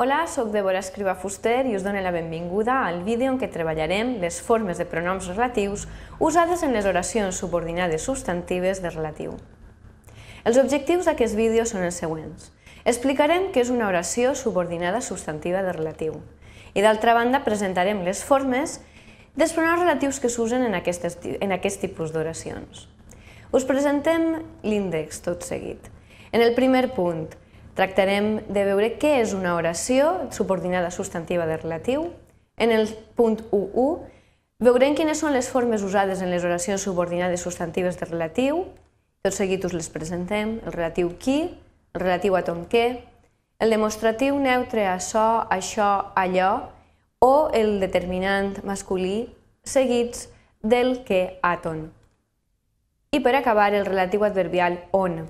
Hola, sóc Débora Escriba Fuster i us dono la benvinguda al vídeo en què treballarem les formes de pronoms relatius usades en les oracions subordinades substantives de relatiu. Els objectius d'aquest vídeo són els següents. Explicarem què és una oració subordinada substantiva de relatiu i d'altra banda presentarem les formes dels pronoms relatius que s'usen en, aquestes, en aquest tipus d'oracions. Us presentem l'índex tot seguit. En el primer punt, Tractarem de veure què és una oració subordinada substantiva de relatiu. En el punt 1.1 veurem quines són les formes usades en les oracions subordinades substantives de relatiu. Tot seguit us les presentem. El relatiu qui, el relatiu a ton què, el demostratiu neutre a so, això, allò, o el determinant masculí seguits del que ton. I per acabar, el relatiu adverbial on.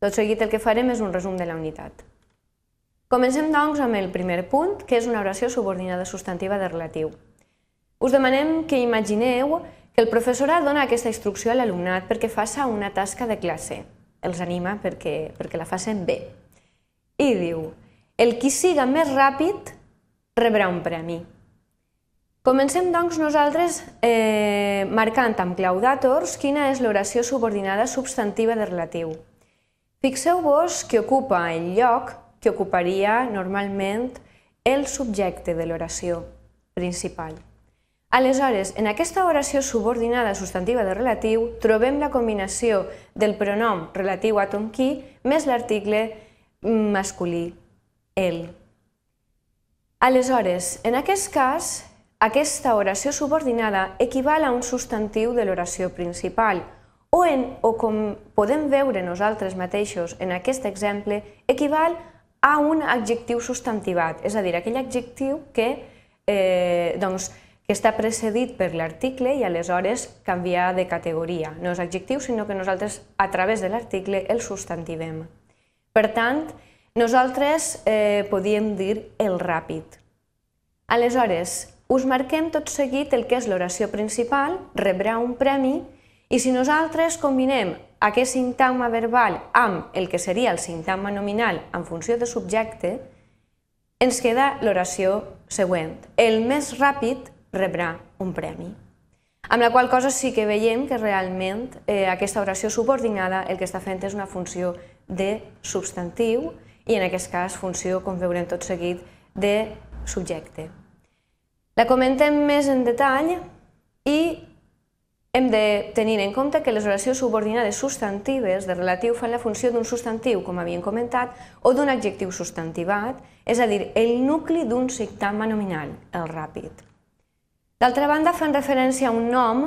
Tot seguit el que farem és un resum de la unitat. Comencem, doncs, amb el primer punt, que és una oració subordinada substantiva de relatiu. Us demanem que imagineu que el professorat dona aquesta instrucció a l'alumnat perquè faça una tasca de classe. Els anima perquè, perquè la facin bé. I diu, el qui siga més ràpid rebrà un premi. Comencem, doncs, nosaltres eh, marcant amb clau d'àtors quina és l'oració subordinada substantiva de relatiu. Fixeu-vos que ocupa el lloc que ocuparia normalment el subjecte de l'oració principal. Aleshores, en aquesta oració subordinada substantiva de relatiu, trobem la combinació del pronom relatiu a ton qui més l'article masculí, el. Aleshores, en aquest cas, aquesta oració subordinada equival a un substantiu de l'oració principal, o, en, o com podem veure nosaltres mateixos en aquest exemple, equival a un adjectiu substantivat, és a dir, aquell adjectiu que, eh, doncs, que està precedit per l'article i aleshores canvia de categoria. No és adjectiu, sinó que nosaltres a través de l'article el substantivem. Per tant, nosaltres eh, podíem dir el ràpid. Aleshores, us marquem tot seguit el que és l'oració principal, rebrà un premi i si nosaltres combinem aquest sintagma verbal amb el que seria el sintagma nominal en funció de subjecte, ens queda l'oració següent. El més ràpid rebrà un premi. Amb la qual cosa sí que veiem que realment eh, aquesta oració subordinada el que està fent és una funció de substantiu i en aquest cas funció, com veurem tot seguit, de subjecte. La comentem més en detall i hem de tenir en compte que les oracions subordinades substantives de relatiu fan la funció d'un substantiu, com havíem comentat, o d'un adjectiu substantivat, és a dir, el nucli d'un sintagma nominal, el ràpid. D'altra banda, fan referència a un nom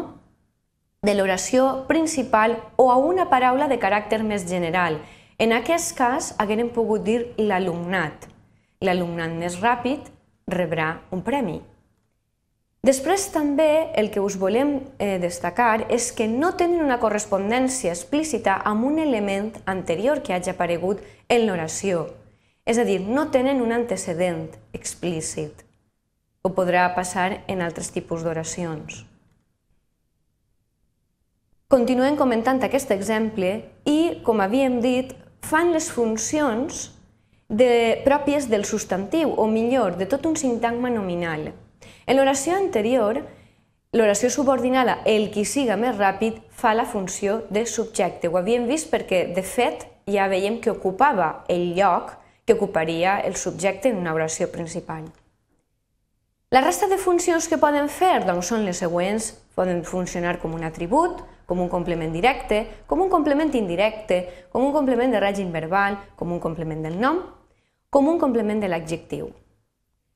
de l'oració principal o a una paraula de caràcter més general. En aquest cas, haguem pogut dir l'alumnat. L'alumnat més ràpid rebrà un premi. Després també el que us volem eh, destacar és que no tenen una correspondència explícita amb un element anterior que hagi aparegut en l'oració. És a dir, no tenen un antecedent explícit. Ho podrà passar en altres tipus d'oracions. Continuem comentant aquest exemple i, com havíem dit, fan les funcions de, pròpies del substantiu, o millor, de tot un sintagma nominal. En l'oració anterior, l'oració subordinada, el qui siga més ràpid, fa la funció de subjecte. Ho havíem vist perquè, de fet, ja veiem que ocupava el lloc que ocuparia el subjecte en una oració principal. La resta de funcions que poden fer doncs, són les següents. Poden funcionar com un atribut, com un complement directe, com un complement indirecte, com un complement de règim verbal, com un complement del nom, com un complement de l'adjectiu.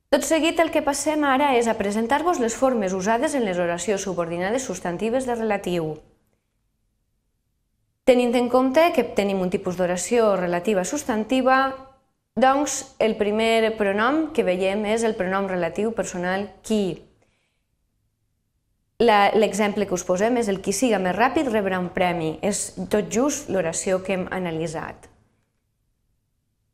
Tot seguit el que passem ara és a presentar-vos les formes usades en les oracions subordinades substantives de relatiu. Tenint en compte que tenim un tipus d'oració relativa substantiva, doncs el primer pronom que veiem és el pronom relatiu personal qui. L'exemple que us posem és el qui siga més ràpid rebrà un premi. És tot just l'oració que hem analitzat.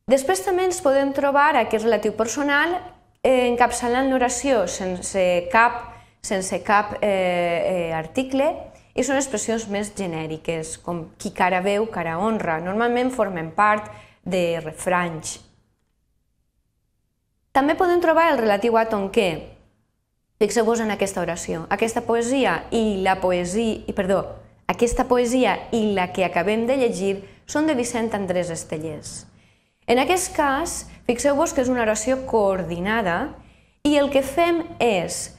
Després també ens podem trobar aquest relatiu personal eh, encapçalant l'oració sense cap, sense cap eh, eh, article i són expressions més genèriques, com qui cara veu, cara honra. Normalment formen part de refranys. També podem trobar el relatiu àton que. Fixeu-vos en aquesta oració. Aquesta poesia i la poesia, i perdó, aquesta poesia i la que acabem de llegir són de Vicent Andrés Estellers. En aquest cas, fixeu-vos que és una oració coordinada i el que fem és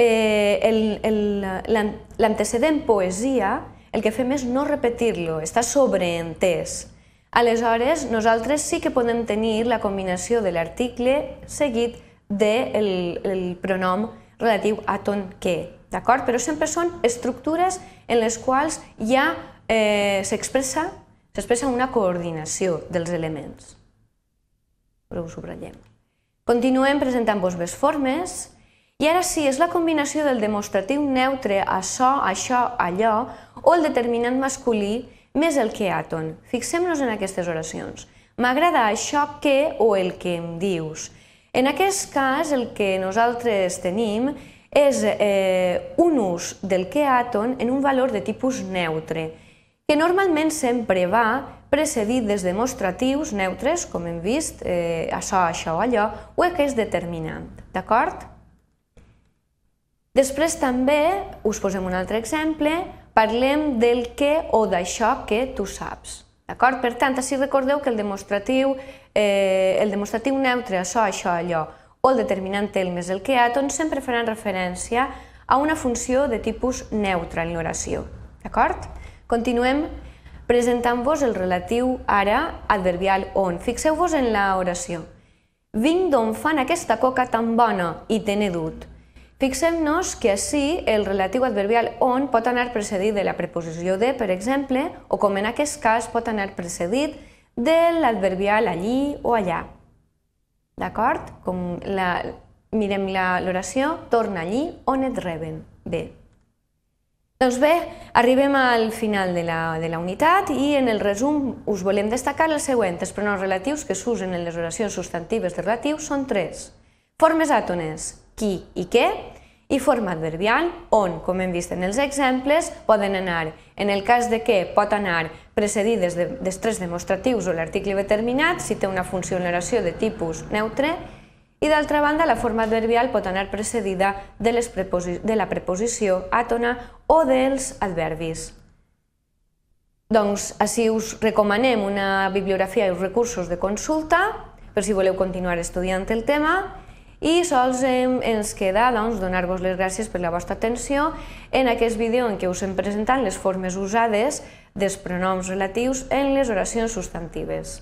eh, l'antecedent poesia, el que fem és no repetir-lo, està sobreentès. Aleshores, nosaltres sí que podem tenir la combinació de l'article seguit del de el pronom relatiu a ton que, d'acord? Però sempre són estructures en les quals ja eh, s'expressa una coordinació dels elements. Però ho subratllem. Continuem presentant-vos les formes i ara sí, és la combinació del demostratiu neutre açò, això, allò o el determinant masculí més el que àton. Fixem-nos en aquestes oracions. M'agrada això que o el que em dius. En aquest cas, el que nosaltres tenim és eh, un ús del que àton en un valor de tipus neutre, que normalment sempre va precedit dels demostratius neutres, com hem vist, eh, això, això allò, o aquest determinant. D'acord? Després també, us posem un altre exemple, parlem del que o d'això que tu saps. D'acord? Per tant, així recordeu que el demostratiu, eh, el demostratiu neutre, això, això, allò, o el determinant el més el que àton, sempre faran referència a una funció de tipus neutre en l'oració. D'acord? Continuem presentant-vos el relatiu ara adverbial on. Fixeu-vos en la oració. Vinc d'on fan aquesta coca tan bona i te n'he dut. Fixem-nos que així el relatiu adverbial on pot anar precedit de la preposició de, per exemple, o com en aquest cas pot anar precedit de l'adverbial allí o allà. D'acord? Com la, mirem l'oració, torna allí on et reben. Bé. Doncs bé, arribem al final de la, de la unitat i en el resum us volem destacar el següent. Els pronoms relatius que s'usen en les oracions substantives de relatius són tres. Formes àtones, qui i què, i forma adverbial, on, com hem vist en els exemples, poden anar, en el cas de què pot anar precedides de, dels tres demostratius o l'article determinat, si té una funció en l'oració de tipus neutre, i d'altra banda la forma adverbial pot anar precedida de, les de la preposició àtona o dels adverbis. Doncs així us recomanem una bibliografia i uns recursos de consulta per si voleu continuar estudiant el tema i sols ens queda doncs, donar-vos les gràcies per la vostra atenció en aquest vídeo en què us hem presentat les formes usades dels pronoms relatius en les oracions substantives.